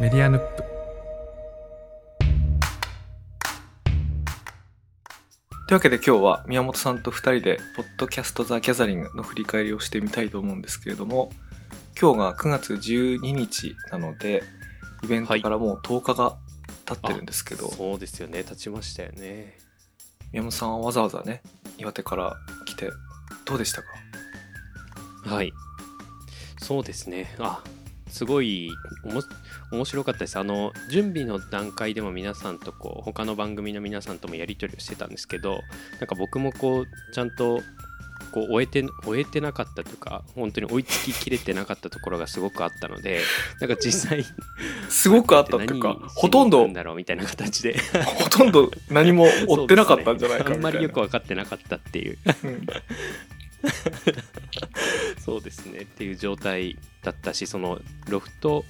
メディアヌップというわけで今日は宮本さんと2人で「ポッドキャスト・ザ・ギャザリング」の振り返りをしてみたいと思うんですけれども今日が9月12日なのでイベントからもう10日が経ってるんですけど、そうですよね。経ちましたよね。宮本さんはわざわざね岩手から来てどうでしたか？はい。そうですね。あすごいおも面白かったです。あの準備の段階でも皆さんとこう他の番組の皆さんともやり取りをしてたんですけどなんか僕もこうちゃんとこう終えて終えてなかったというか本当に追いつききれてなかったところがすごくあったのでなんか実際 すごくあったっていうか ほとんどだろうみたいな形で。ほとんど何も 追ってなかったんじゃないかね、あんまりよく分かってなかったっていう、うん。そうですね。っていう状態だったしそのロフト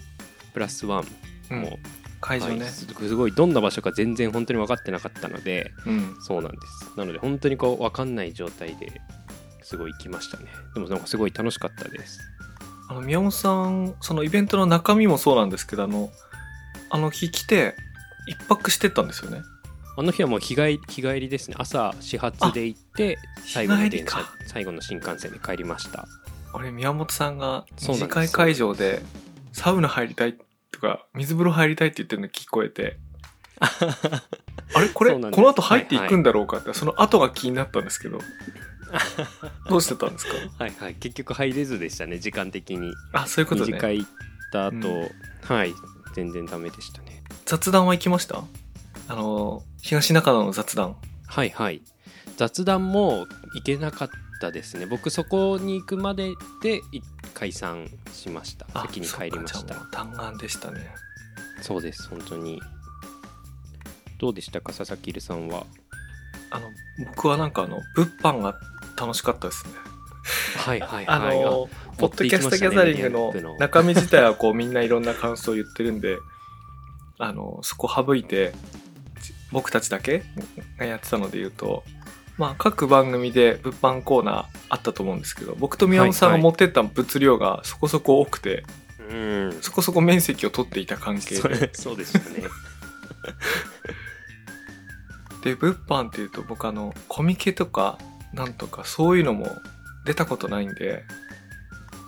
プラスワンうん。も、会場ね、はい。すすごいどんな場所か全然本当に分かってなかったのでうん。そうなんです。なので本当にこう分かんない状態ですごい行きましたね。でもなんかすごい楽しかったです。あの宮本さんそのイベントの中身もそうなんですけどあのあの日来て一泊してったんですよね。あの日はもう日帰り日帰りですね。朝始発で行って最後の電車最後の新幹線で帰りました。俺宮本さんが次会会場でサウナ入りたいとか水風呂入りたいって言ってるの聞こえて。あれ？これ？この後入っていくんだろうかって、その後が気になったんですけど。どうしてたんですか？はいはい。結局入れずでしたね時間的に。あそういうことね。会行った後、うん。はい。全然ダメでしたね。雑談は行きました？あの東中野の雑談。はいはい。雑談も行けなかったですね。僕そこに行くまででい解散しました。あ先に帰りました。弾丸でしたね。そうです本当に。どうでしたか佐々木さんは？あの僕はなんかあの物販が楽しかったですね。はいはいあはい。のポッドキャストギャザリングの。中身自体はこう みんないろんな感想を言ってるんであのそこ省いてじ僕たちだけがやってたので言うとまあ各番組で物販コーナーあったと思うんですけど僕と宮本さんが持ってった物量がそこそこ多くて、うん。そこそこ面積を取っていた関係で。そうでしたね。で物販っていうと僕あのコミケとかなんとかそういうのも出たことないんで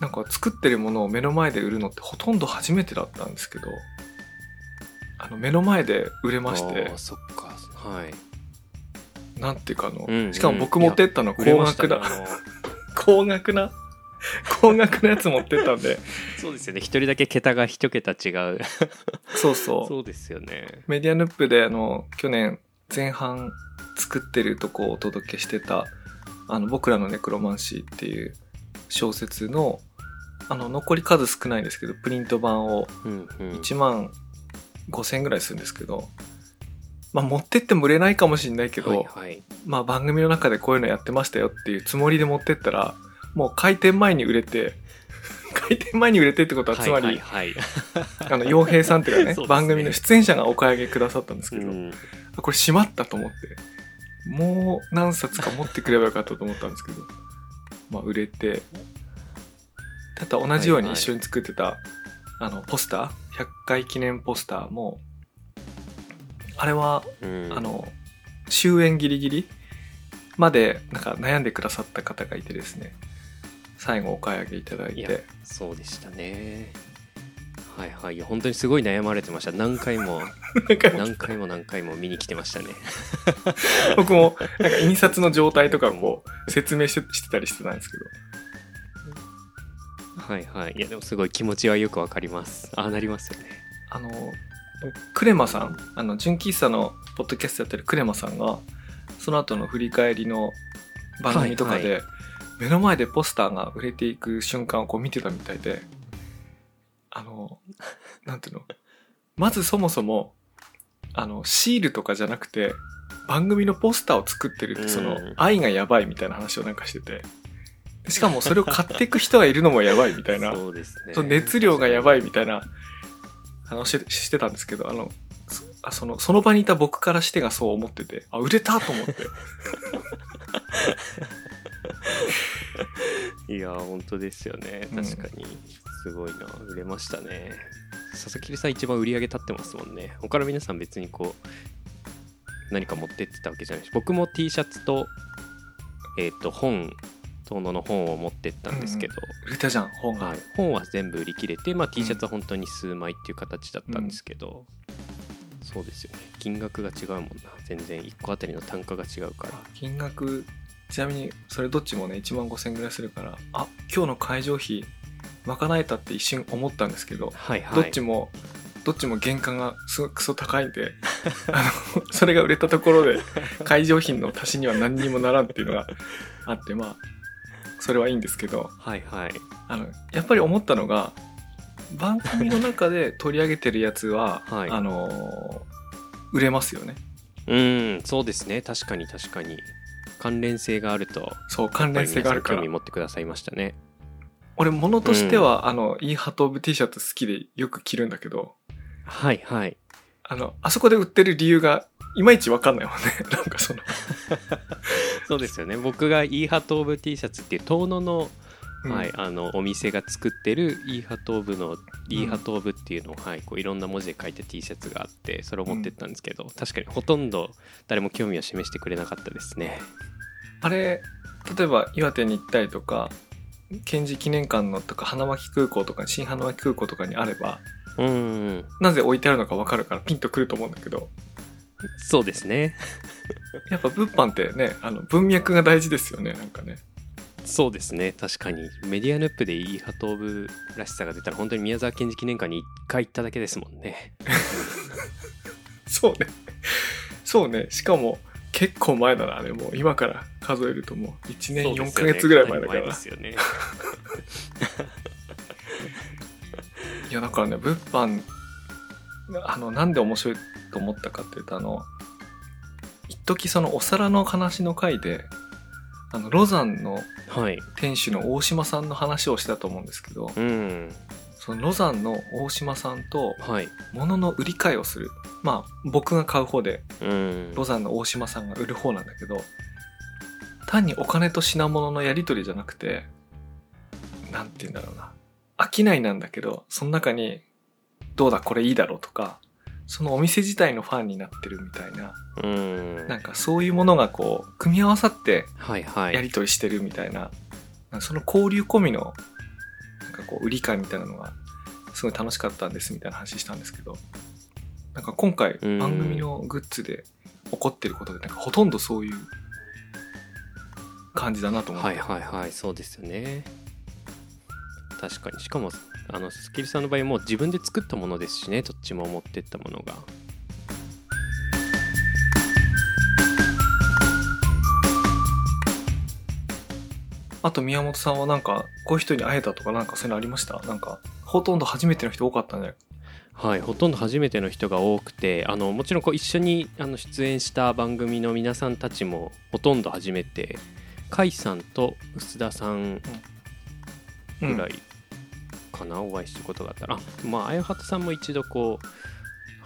なんか作ってるものを目の前で売るのってほとんど初めてだったんですけどあの目の前で売れまして。そっか。はいなんていうかあの、うんうん。しかも僕持ってったの 高額な、ましたねあの。高額な？高額なやつ持ってったんで。そうですよね。一人だけ桁が一桁違う。そうそう。そうですよね。メディアヌップであの去年前半作ってるとこをお届けしてた「あの僕らのネクロマンシー」っていう小説のあの残り数少ないんですけどプリント版をうんうん。1万5,000円ぐらいするんですけど、まあ持ってっても売れないかもしれないけど、はいはい。まあ番組の中でこういうのやってましたよっていうつもりで持ってったらもう開店前に売れて 開店前に売れてってことはつまり、はいはい。は いあの洋平さんっていうかね ね。番組の出演者がお買い上げくださったんですけど、うん。あこれしまったと思ってもう何冊か持ってくればよかったと思ったんですけどまあ売れてただ同じように一緒に作ってた、あのポスター100回記念ポスターもあれはうん。あの終演ギリギリまでなんか悩んでくださった方がいてですね。最後お買い上げいただいて。そうでしたね。はいはい。本当にすごい悩まれてました。何回も 何回も。何回も見に来てましたね。僕もなんか印刷の状態とか こう説明してしてたりしてたんですけど。はいはい。いやでもすごい気持ちはよくわかります。ああなりますよね。あのクレマさんあの純喫茶のポッドキャストやってるクレマさんがその後の振り返りの番組とかで、は目の前でポスターが売れていく瞬間をこう見てたみたいであのなんていうの？まずそもそもあのシールとかじゃなくて番組のポスターを作ってるってそのうん愛がやばいみたいな話をなんかしてて。でしかもそれを買っていく人がいるのもやばいみたいな。そうですね。その熱量がやばいみたいな話してしてたんですけどあのそあそのその場にいた僕からしてがそう思っててあ売れたと思って。いや本当ですよね。確かに。すごいな。売れましたね。佐々木さん一番売り上げ立ってますもんね。他の皆さん別にこう何か持ってってたわけじゃないし僕も T シャツとえっ、ー、と本遠野の本を持ってったんですけど、うん、売れたじゃん本が、はい、本は全部売り切れて、まあ、T シャツは本当に数枚っていう形だったんですけど、うん、そうですよね。金額が違うもんな。全然1個あたりの単価が違うから。金額ちなみにそれどっちもね1万5000円ぐらいするからあ今日の会場費賄えたって一瞬思ったんですけど、はいはい、どっちもどっちも原価がすごくクソ高いんであのそれが売れたところで会場費の足しには何にもならんっていうのがあってまあそれはいいんですけどはいはい。あのやっぱり思ったのが番組の中で取り上げてるやつは、はい、あの売れますよね。うんそうですね。確かに確かに。関連性があるとそう関連性があるから。興味持ってくださいましたね。俺物としては、うん、あのイーハトーブ T シャツ好きでよく着るんだけどはいはい。あのあそこで売ってる理由がいまいち分かんないもんね。なんかそのそうですよね。僕がイーハトーブ T シャツっていう遠野の,、はい、あのお店が作ってるイーハトーブのイーハトーブっていうのを、はい、こういろんな文字で書いた T シャツがあってそれを持ってったんですけど、確かにほとんど誰も興味を示してくれなかったですね。あれ例えば岩手に行ったりとか賢治記念館のとか花巻空港とか新花巻空港とかにあればうんなぜ置いてあるのか分かるからピンとくると思うんだけどそうですね。やっぱ物販ってねあの文脈が大事ですよねなんかね。そうですね。確かに。メディアヌップでイーハトーブらしさが出たら本当に宮沢賢治記念館に1回行っただけですもんね。そうね。そうね。しかも結構前だなあれもう。今から数えるともう1年4か月ぐらい前だから、ね、ですよね。いやだからね物販あのなんで面白いと思ったかっていうとあの一時そのお皿の話の回であのロザンの店主の大島さんの話をしたと思うんですけど、うん、そのロザンの大島さんとはい。物の売り買いをする、まあ僕が買う方でうん。ロザンの大島さんが売る方なんだけど単にお金と品物のやり取りじゃなくてなんて言うんだろうな。商いなんだけどその中にどうだこれいいだろうとかそのお店自体のファンになってるみたいなうん。なんかそういうものがこう組み合わさってはいはい。やり取りしてるみたいな、その交流込みのなんかこう売り買いみたいなのがすごい楽しかったんですみたいな話したんですけどなんか今回うん。番組のグッズで起こってることでなんかほとんどそういう感じだなと思って、はいはいはいそうですよね。確かに。しかもあのスキルさんの場合もう自分で作ったものですしねどっちも持ってったものが。あと宮本さんはなんかこういう人に会えたとかなんかそういうのありました？なんかほとんど初めての人多かったんじゃない？はい、ほとんど初めての人が多くてあのもちろんこう一緒にあの出演した番組の皆さんたちもほとんど初めて甲斐さんと臼田さん。ぐらいかな、お会いしたことがあったら。あまああやはたさんも一度こ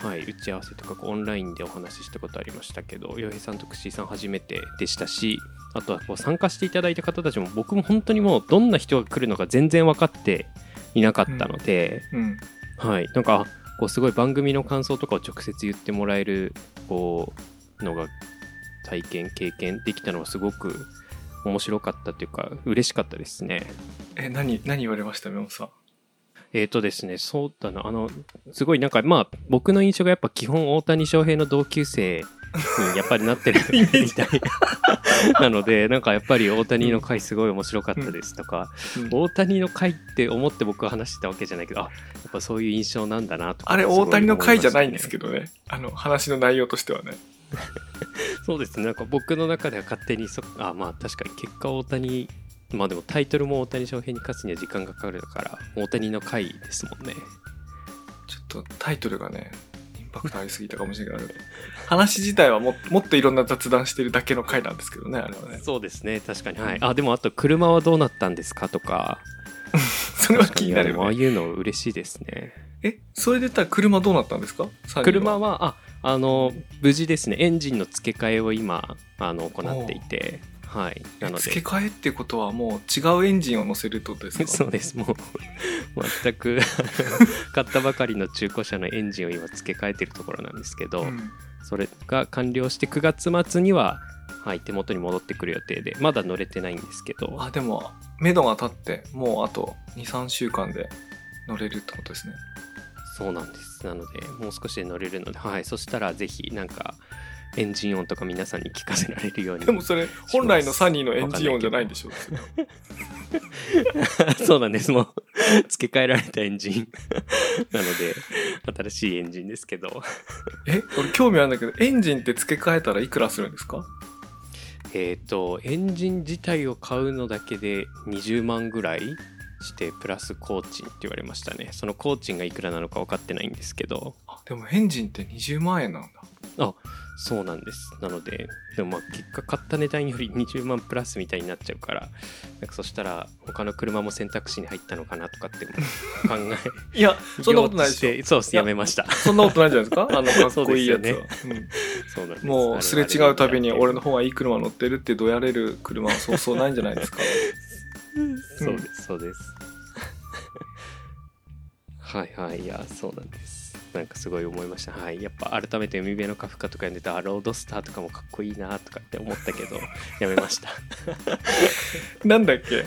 う、はい、打ち合わせとかこうオンラインでお話ししたことありましたけど洋平さんと串井さん初めてでしたしあとはこう参加していただいた方たちも僕も本当にもうどんな人が来るのか全然分かっていなかったので、うんはい、なんかこうすごい番組の感想とかを直接言ってもらえるこうのが体験経験できたのはすごく面白かったというか嬉しかったですね。え何何言われました宮本さん？えっ、とですね、そうだな、あの、すごいなんか、まあ、僕の印象がやっぱ基本大谷翔平の同級生にやっぱりなってる みたい なので、なんかやっぱり大谷の回すごい面白かったですとか、うん大谷の回って思って僕は話してたわけじゃないけど、あ、やっぱそういう印象なんだなとか。あれ大谷の回じゃないんですど。けどねあの話の内容としてはね そうですね、なんか僕の中では勝手にそ、あ、まあ確かに結果大谷、まあでもタイトルも大谷翔平に勝つには時間がかかるから、大谷の回ですもんね。ちょっとタイトルがねインパクトありすぎたかもしれない話自体はももっといろんな雑談してるだけの回なんですけどねあれはね。そうですね確かに。はい。あでもあと車はどうなったんですかとか。それは気になるいやでもああいうの嬉しいですね。えそれで言ったら車どうなったんですか？車はああの無事ですね。エンジンの付け替えを今あの行っていてはい。なので。付け替えってことはもう違うエンジンを乗せるとですか？そうです。もう全く 買ったばかりの中古車のエンジンを今付け替えてるところなんですけど、うん。それが完了して9月末には、はい、手元に戻ってくる予定でまだ乗れてないんですけど。あでも目処が立ってもうあと23週間で乗れるってことですね。そうなんです。なのでもう少しで乗れるので、はい、そしたらぜひなんかエンジン音とか皆さんに聞かせられるように。でもそれ本来のサニーのエンジン音じゃないんでしょ。そうなんです。もう付け替えられたエンジンなので新しいエンジンですけど。え俺興味あるんだけどエンジンって付け替えたらいくらするんですか？えっ、とエンジン自体を買うのだけで20万ぐらいしてプラス工賃って言われましたね。その工賃がいくらなのか分かってないんですけど。あでもエンジンって20万円なんだあそうなんです。なのででもまあ結果買った値段より20万プラスみたいになっちゃうからなんかそしたら他の車も選択肢に入ったのかなとかって考え いやそんなことないでしょ。ょ そうです。やめました。そんなことないじゃないですか？あの かっこいいやつは、そううん。そうなんです。もうすれ違うたびに俺の方がいい車乗ってるってどやれる車はそうそうないんじゃないですか？そうですそうです。はいはいいやそうなんですなんかすごい思いました。はい。やっぱ改めて海辺のカフカとか読んでたロードスターとかもかっこいいなとかって思ったけど やめました。なんだっけ？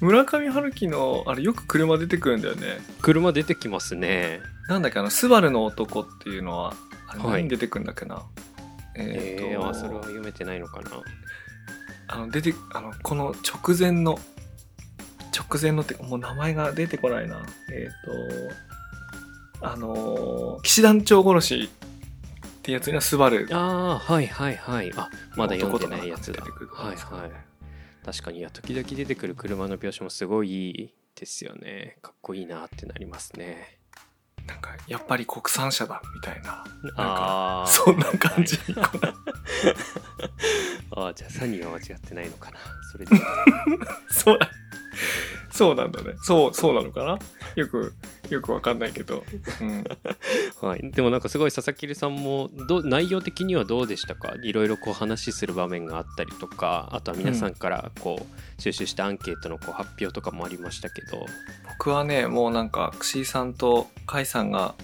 村上春樹のあれよく車出てくるんだよね。車出てきますね。なんだっけ？あの「スバルの男」っていうのはあれはい何に出てくるんだっけな、ええー、ーとあそれは読めてないのかな。あの出てあのこの直前の直前のってもう名前が出てこないな。えっ、とあのー騎士団長殺しってやつにはスバル。ああはいはいはい。あまだ読んでないやつだ。はいはい。確かに。いや時々出てくる車の描写もすごいいいですよね。かっこいいなってなりますね。なんかやっぱり国産車だみたいな。なんかああそんな感じ。にこうああじゃあサニーは間違ってないのかな。それで。そうだそうなんだね。そうそうなのかな？よくよくわかんないけど、うん、はい、でもなんかすごい佐々木さんもどう内容的にはどうでしたか？いろいろこう話する場面があったりとかあとは皆さんからこう収集したアンケートのこう発表とかもありましたけど。僕はねもうなんかクシーさんとカイさんが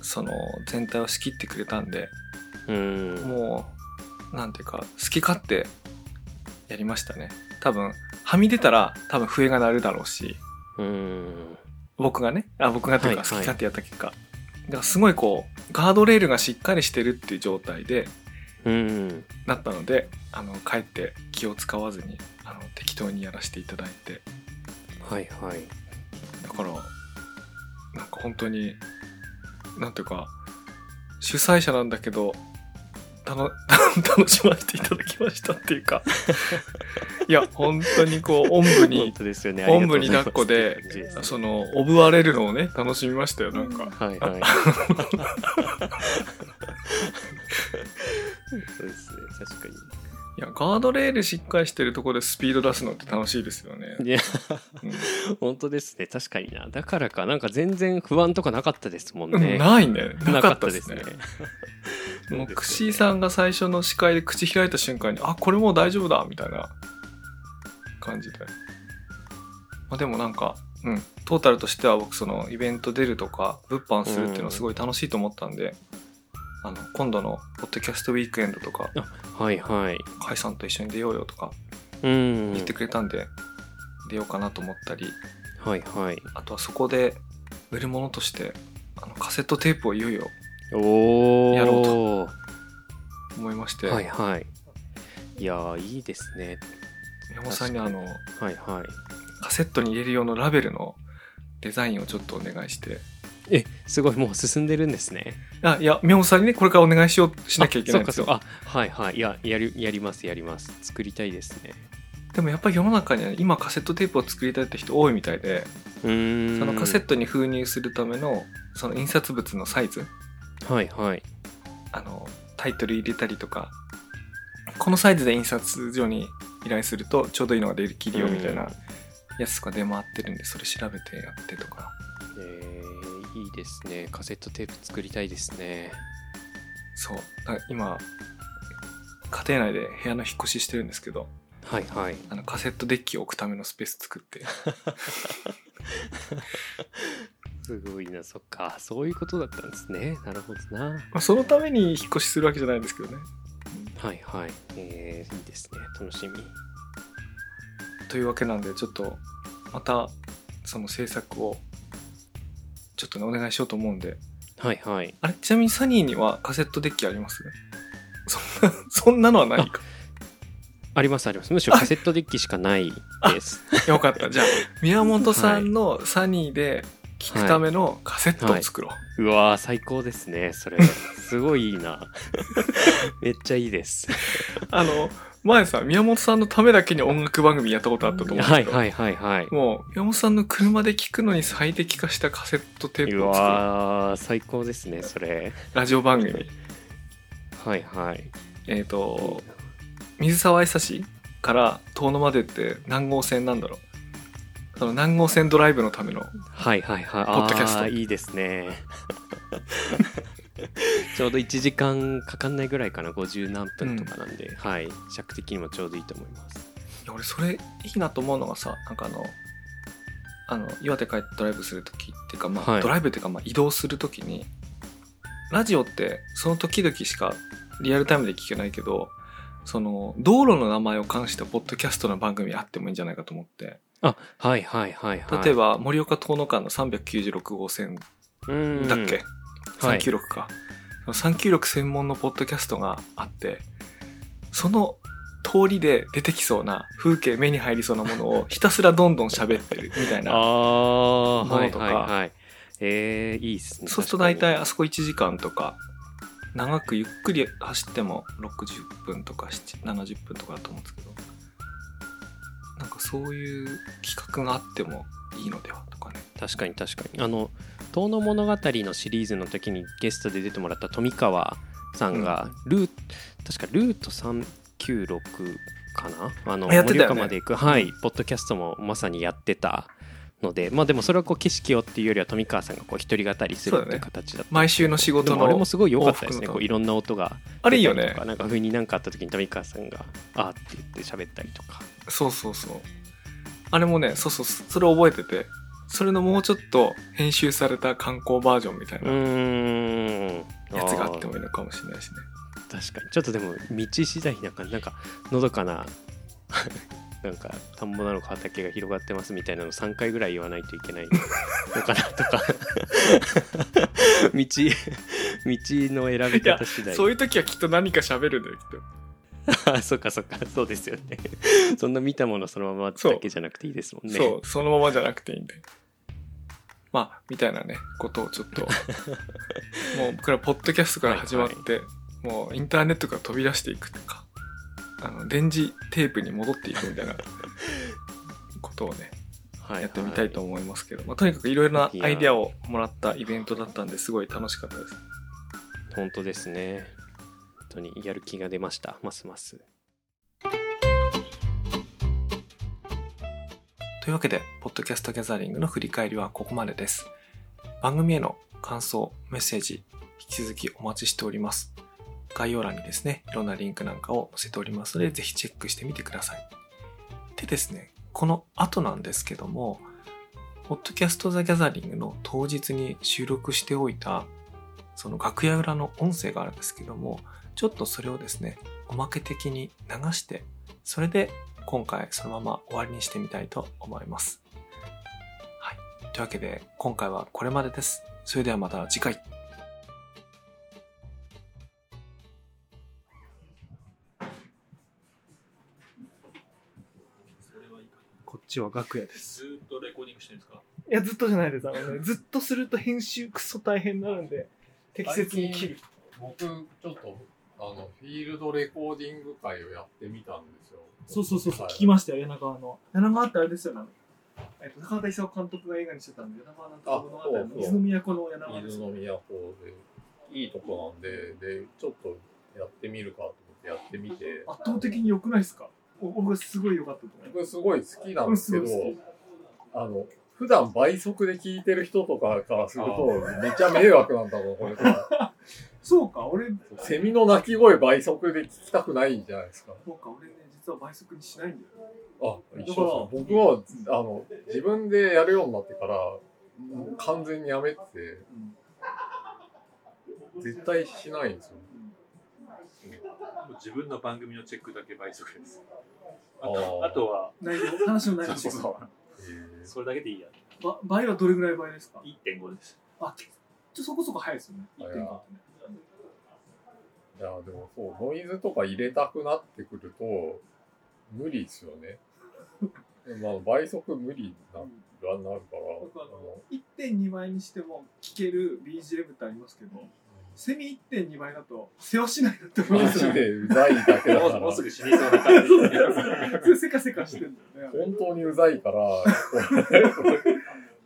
その全体を仕切ってくれたんでうーん。もうなんていうか好き勝手やりましたね多分はみ出たら多分笛が鳴るだろうし。うーん。僕がね。あ僕がというか好き勝手やった結果、だからすごいこうガードレールがしっかりしてるっていう状態でうーん。なったのであのかえって気を使わずにあの適当にやらせていただいて。はいはい。だからなんか本当になんていうか主催者なんだけどたの 楽しませていただきましたっていうか いや本当にこうおんぶ本に当ですよね。おんぶに抱っこで そのおぶわれるのをね楽しみましたよなんか。はいはい。そうですね確かいやガードレールしっかりしてるところでスピード出すのって楽しいですよね、にいやうん。本当ですね。確かにな。だからかなんか全然不安とかなかったですもんうんね。ないね。なかったですね。もうクシーさんが最初の司会で口開いた瞬間にあこれもう大丈夫だみたいな感じで、まあ、でもなんかうん。トータルとしては僕そのイベント出るとか物販するっていうのはすごい楽しいと思ったんで、あの今度のポッドキャストウィークエンドとかはいはい。甲斐さんと一緒に出ようよとかうん。言ってくれたんで、出ようかなと思ったりはいはい。あとはそこで売るものとしてあのカセットテープをいよいよやろ思いまして、はいはい。いやーいいですね宮本さんにあのはいはい。カセットに入れる用のラベルのデザインをちょっとお願いして。えすごいもう進んでるんですね。あいや宮本さんにねこれからお願いしようしなきゃいけないんですよ。あはいはい。いややりやりますやります。作りたいですね。でもやっぱり世の中には今カセットテープを作りたいって人多いみたいでそのカセットに封入するためのその印刷物のサイズ。はいはい。あのタイトル入れたりとか。このサイズで印刷所に依頼するとちょうどいいのができるよみたいなやつとか出回ってるんでそれ調べてやってとか。えー、いいですね。カセットテープ作りたいですね。そう。今家庭内で部屋の引っ越ししてるんですけどはいはい。あのカセットデッキを置くためのスペース作って。すごいなそっかそういうことだったんですねなるほどなまあそのために引っ越しするわけじゃないんですけどねはいはい。えー、いいですね。楽しみ。というわけなんでちょっとまたその制作をちょっとねお願いしようと思うんで。はいはい。あれちなみにサニーにはカセットデッキあります？そんな そんなのはないか。ありますあります。むしろカセットデッキしかないです。よかった。じゃあ宮本さんのサニーで聞くためのカセットを作ろう、うわー最高ですねそれ。すごいいいな。めっちゃいいです。あの前さ宮本さんのためだけに音楽番組やったことあったと思うんですけど、はいはいはいはい。もう宮本さんの車で聞くのに最適化したカセットテーうプを作るわー最高ですねそれ。ラジオ番組。はいはい。えっ、と水沢久志から遠野までって何号線なんだろう。その何号線ドライブのためのはいはいはい。ポッドキャスト。いいですね。ちょうど1時間かかんないぐらいかな。50何分とかなんで、はい。尺的にもちょうどいいと思います。俺それいいなと思うのがさなんかあのあの岩手帰ってドライブする時っていうか、まあはい。ドライブっていうか、まあ、移動する時にラジオってその時々しかリアルタイムで聞けないけどその道路の名前を冠したポッドキャストの番組あってもいいんじゃないかと思ってあはいはいはいはい。例えば盛岡遠野間の396号線うん。だっけ、はい。396か、396専門のポッドキャストがあってその通りで出てきそうな風景目に入りそうなものをひたすらどんどん喋ってるみたいな もはいのとか。はいはい。えー、いいっすねそうすると大体あそこ1時間とか長くゆっくり走っても60分とか7 70分とかだと思うんですけどなんかそういう企画があってもいいのではとかね。確かに確かに。あの「遠野物語」のシリーズの時にゲストで出てもらった富川さんがルー、確かルート396かな？あのね。盛岡まで行く、はい、ポッドキャストもまさにやってたのでまあでもそれはこう景色をっていうよりは富川さんがこう一人語りするっていう形だった毎週の仕で事のもあれもすごい良かったですね。こ。ういろんな音があれいいよねなんか風になんかあった時に富川さんが「あーって言って喋ったりとか。そうそうそうあれもねそうそうそれ覚えててそれのもうちょっと編集された観光バージョンみたいうなやつがあってーもいいのかもしれないしね。確かに。ちょっとでも道次第なんかなんかのどかななんか田んぼなのか畑が広がってますみたいなの3回ぐらい言わないといけないのかなとか。道道の選び方次第。そういう時はきっと何か喋るんだよきっと。あ そっかそっかそうですよね。そんな見たものそのままだけじゃなくていいですもんね。そうそのままじゃなくていいんで。まあみたいなねことをちょっと。もう僕らポッドキャストから始まって、もうインターネットから飛び出していくとかあの電磁テープに戻っていくみたいな ことをねはいやってみたいと思いますけど、まあ、とにかくいろいろなアイデアをもらったイベントだったんですごい楽しかったです。本当ですね。本当にやる気が出ました。ますます。というわけで、ポッドキャストギャザリングの振り返りはここまでです。番組への感想、メッセージ、引き続きお待ちしております。概要欄にですね、いろんなリンクなんかを載せておりますので、ぜひチェックしてみてください。でですね、この後なんですけども、ポッドキャストザギャザリングの当日に収録しておいた、その楽屋裏の音声があるんですけども、ちょっとそれをですね、おまけ的に流して、それで今回そのまま終わりにしてみたいと思います。はい。というわけで、今回はこれまでです。それではまた次回。ちは楽屋です。ずーっとレコーディングしてるんですか？いや、ずっとじゃないです。あのね、ずっとすると編集クソ大変になるんで、適切に切る。僕、ちょっと、あの、フィールドレコーディング会をやってみたんですよ。そうそうそうそう、はい聞きましたよ、柳川の。柳川ってあれですよね。えっと、高畑勲監督が映画にしてたんで、柳川なんとか物語の伊豆の都の柳川です伊豆の都で、いいとこなんで、で、ちょっとやってみるかと思ってやってみて、圧倒的に良くないですか？お僕すごい良かったと思僕すごい好きなんですけどあの、普段倍速で聞いてる人とかからすると、めっちゃ迷惑なんだろう、これとか。す。そうか、俺、セミの鳴き声倍速で聞きたくないじゃないですか。そうか、俺ね、実は倍速にしないんだよ。あ、一緒僕は、あの、自分でやるようになってから、完全にやめて、絶対しないんですよ。自分の番組のチェックだけ倍速です。あとあとは、内容、話の内容そうそうそれだけでいいや。ば倍はどれぐらい倍ですか ?1.5 です。あ、ちょそこそこ早いですよね。1.5ってね。いや、でもそう、ノイズとか入れたくなってくると、無理ですよね。まあ、倍速無理な、なるから。1.2倍にしても聴ける BGM ってありますけど、セミ1.2倍だと世話しないなって思いますマジでうざいだけだから。もうすぐ死にそうな感じ。せかせかしてんだよね。本当にうざいから、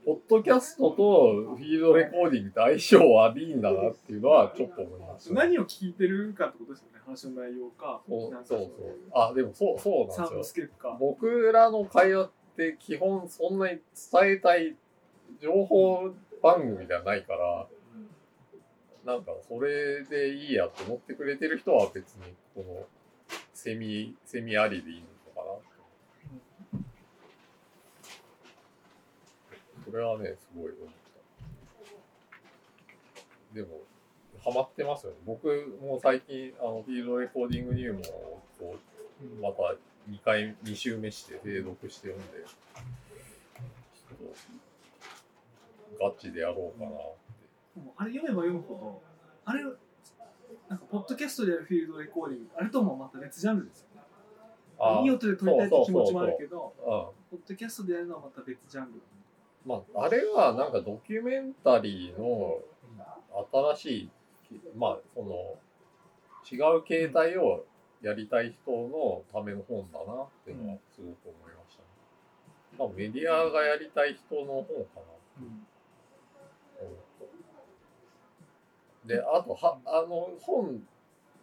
ポッドキャストとフィードレコーディングって相性悪いんだなっていうのはちょっと思います、何を聞いてるかってことですよね。話の内容か。そうそうそう。あ、でもそう、そうなんですよ。か。僕らの会話って基本そんなに伝えたい情報番組ではないから、なんかそれでいいやと思ってくれてる人は別にこのセミ、セミありでいいのかな。それはね、すごい思った。でも、ハマってますよね。僕も最近、あの、フィールドレコーディング入門を、また2回、2週目して継続して読んで、ちょっと、ガチでやろうかな。あれ読めば読むほど、あれ、なんか、ポッドキャストでやるフィールドレコーディング、あれともまた別ジャンルですよね。いい音で撮りたいって気持ちもあるけど、ポッドキャストでやるのはまた別ジャンル。まあ、あれはなんかドキュメンタリーの新しい、まあ、その、違う形態をやりたい人のための本だなっていうのはすごく思いました、ね、まあ、メディアがやりたい人の本かな。うんで、あとは、あの本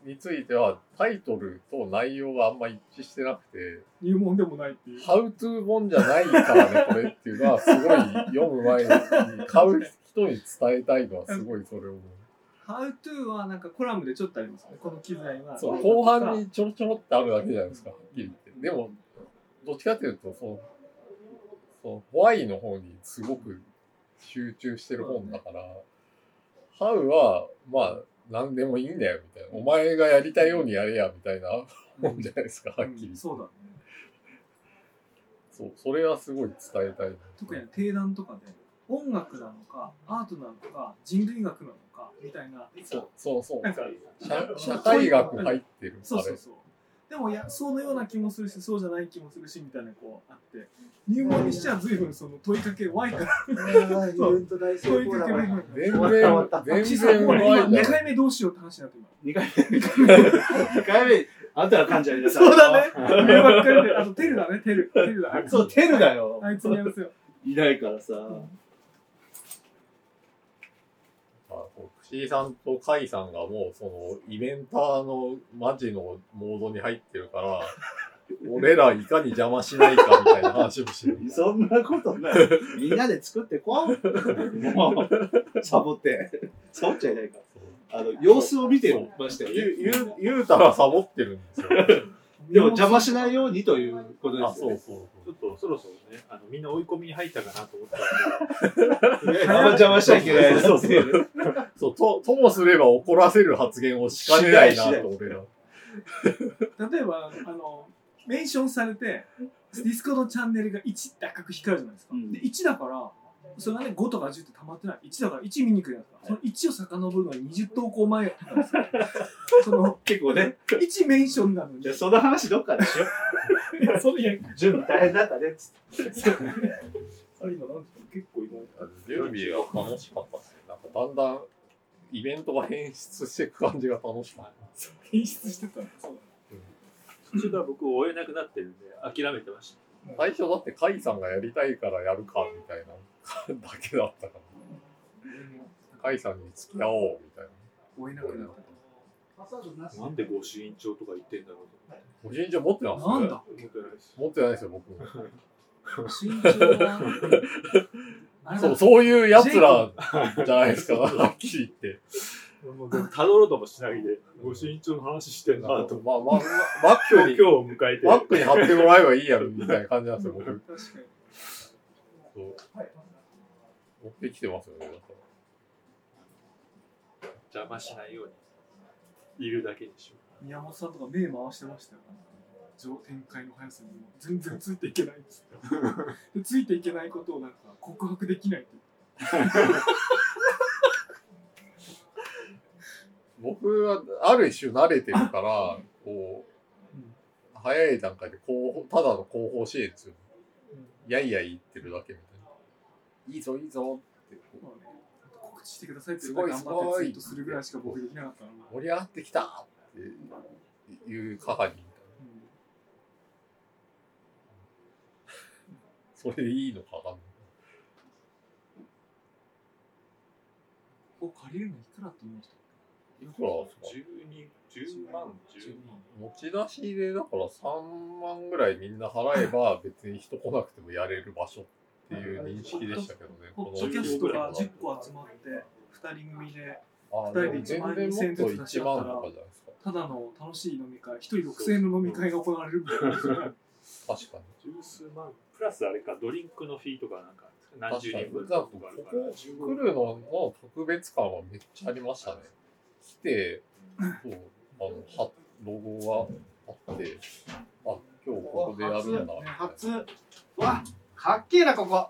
についてはタイトルと内容があんま一致してなくて。入門でもないっていう。ハウトゥー本じゃないからね、これっていうのはすごい読む前に買う人に伝えたいのはすごいそれを思う。ハウトゥーはなんかコラムでちょっとありますね。この機材は。そう、後半にちょろちょろってあるだけじゃないですか、はっきり言って。でも、どっちかというと、その、そのホワイの方にすごく集中してる本だから、ハウは、まあ、何でもいいんだよ、みたいな。お前がやりたいようにやれや、みたいなもんじゃないですか、はっきり、うん。そうだね。そう、それはすごい伝えたい。特に定談とかで、音楽なのか、アートなのか、人類学なのか、みたいな。そうそうそう。なんか、社会学入ってる。そうそうそう。でもいやそうのような気もするしそうじゃない気もするしみたいなこうあって入門にしちゃ随分その問いかけ Y から問いかけ Y から全然全然。Y 2回目どうしようって話になって今2回目2回目あんたら噛んじゃいなさいそうだね目ばっかりであとテルだねテルテルだそうテルだよあいつにやらせよいないからさ、岸井さんと甲斐さんがもうそのイベンターのマジのモードに入ってるから、俺らいかに邪魔しないかみたいな話をしてる。そんなことない。みんなで作ってこう。もう、サボって。サボっちゃいないか。あの、様子を見てましたよね。ゆ、ゆ、ゆうたがサボってるんですよ。でも邪魔しないようにということですよね。そうそうちょっとそろそろね、あのみんな追い込みに入ったかなと思ったんで。邪魔しちゃいけないなそうそう、と、ともすれば怒らせる発言をしかねないなと、俺ら。例えば、あの、メンションされて、ディスコのチャンネルが1って赤く光るじゃないですか。うん、で、1だから、それがね、5とか10って溜まってない。1だから1見に来るやつか。その1を遡るのに20投稿前やったんですよ。その、結構ね。1メンションなのに。じゃその話どっかでしょ いや、その、いや、準備大変だったね、つって。あれ今なんですか？結構今。準備が楽しかったっすね。なんかだんだん、イベントが変質していく感じが楽しかった。変質してたそうだ。途中から僕追えなくなってるんで、諦めてました。最初だって甲斐さんがやりたいからやるかみたいなだけだったから。甲斐さんに付き合おうみたいな。追えなくなった。なんでご主院長とか言ってんだろうご主院長持ってますなんだ持ってないですよ、僕も。ご主院長は そう、そういう奴らじゃないですか、はっきり言って。もうたどろうともしないで、ご身長の話してんなと。まあまあ、マックに、今日を迎えて。マックに貼ってもらえばいいやろ、みたいな感じなんですよ、僕。確かに。そう。持ってきてますよね、だから。邪魔しないようにいるだけにしよ宮本さんとか目回してましたよ。上展開の速さにも全然ついていけないんですよ。でついていけないことをなんか告白できないって。僕はある種慣れてるから、こう、早い段階で後方、ただの後方支援ですよ。やいやい言ってるだけみたいな。いいぞ、いいぞって告知してくださいってすごい頑張ってツイートするぐらいしか僕できなかった盛り上がってきたっていう係みたいな。それでいいのかわかんない。ここ借りるのいくらって思いましたいくらですか？12、10万、10万。持ち出しでだから3万ぐらいみんな払えば別に人来なくてもやれる場所っていう認識でしたけどね。ポッドキャストが10個集まって2人組であ二人で1万全然もっと2000ずつ出し1合ったら万とかじゃないですか。ただの楽しい飲み会1人6000円の飲み会が行われるみたいな確かに。十数万。プラスあれか、ドリンクのフィーとかなんか、何十人分とかあるから。こ来るのの特別感はめっちゃありましたね。来て、そう、あの、は、ロゴがあって、あ、今日ここでやるんだ。初。わ、かっけえな、ここ。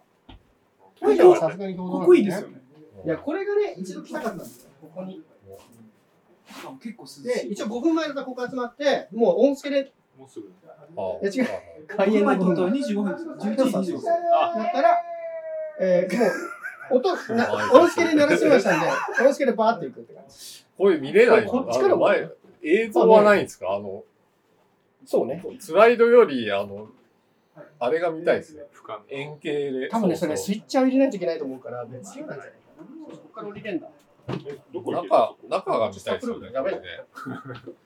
トイレはさすがにここいいですよねいや、これがね、一度来たかったんですよ。ここに。結構涼しいで、一応5分前だったらここ集まって、もう音付けでもうすぐ。あいや違うあ開演の5分と前25分ですよ11時25分あ、だったら、えー、もう、音、な音付けで鳴らしましたんで、音付けでバーっていくって感じ。これ見れないのこっちから前、映像はないんですか？あの、そうね。スライドより、あの、あれが見たいですね。俯瞰。円形で。多分ね、それうスイッチャーを入れないといけないと思うから、別になんじゃないかな。ここから降りれんだ。中、中が見たいですよね。やばいね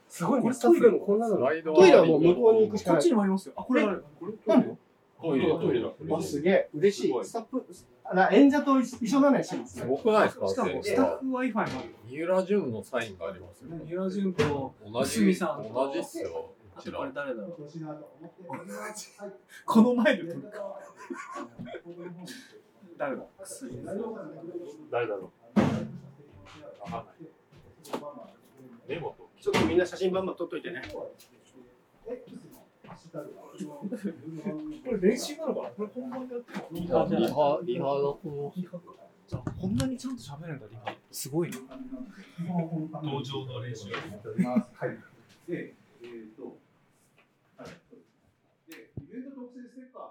すごいこれスタッフルームこんなのトイレはもう向こうに行くしかないこっち。にもありますよあこれあるこれトイレ、トイレだ。あ、すげえ。嬉しい。スタッフ、演者と一緒なのよ、シーンすごくないですかしかもスタッフ Wi-Fi もあるよ三浦淳のサインがありますよ。三浦淳と同じ、同じっすよ。うちらあとこれ。誰だろうこの前で撮るか誰だ？薬誰だろう。わかんない。メモと。ちょっとみんな写真バンバン撮っといてね。これ練習なのかな？これ本番でやってるリハ、リハ、リハだと思う。じゃあこんなにちゃんと喋るんだリハすごいな登場の練習。はい。で、えっと、はい。で、イベント特製ステッカー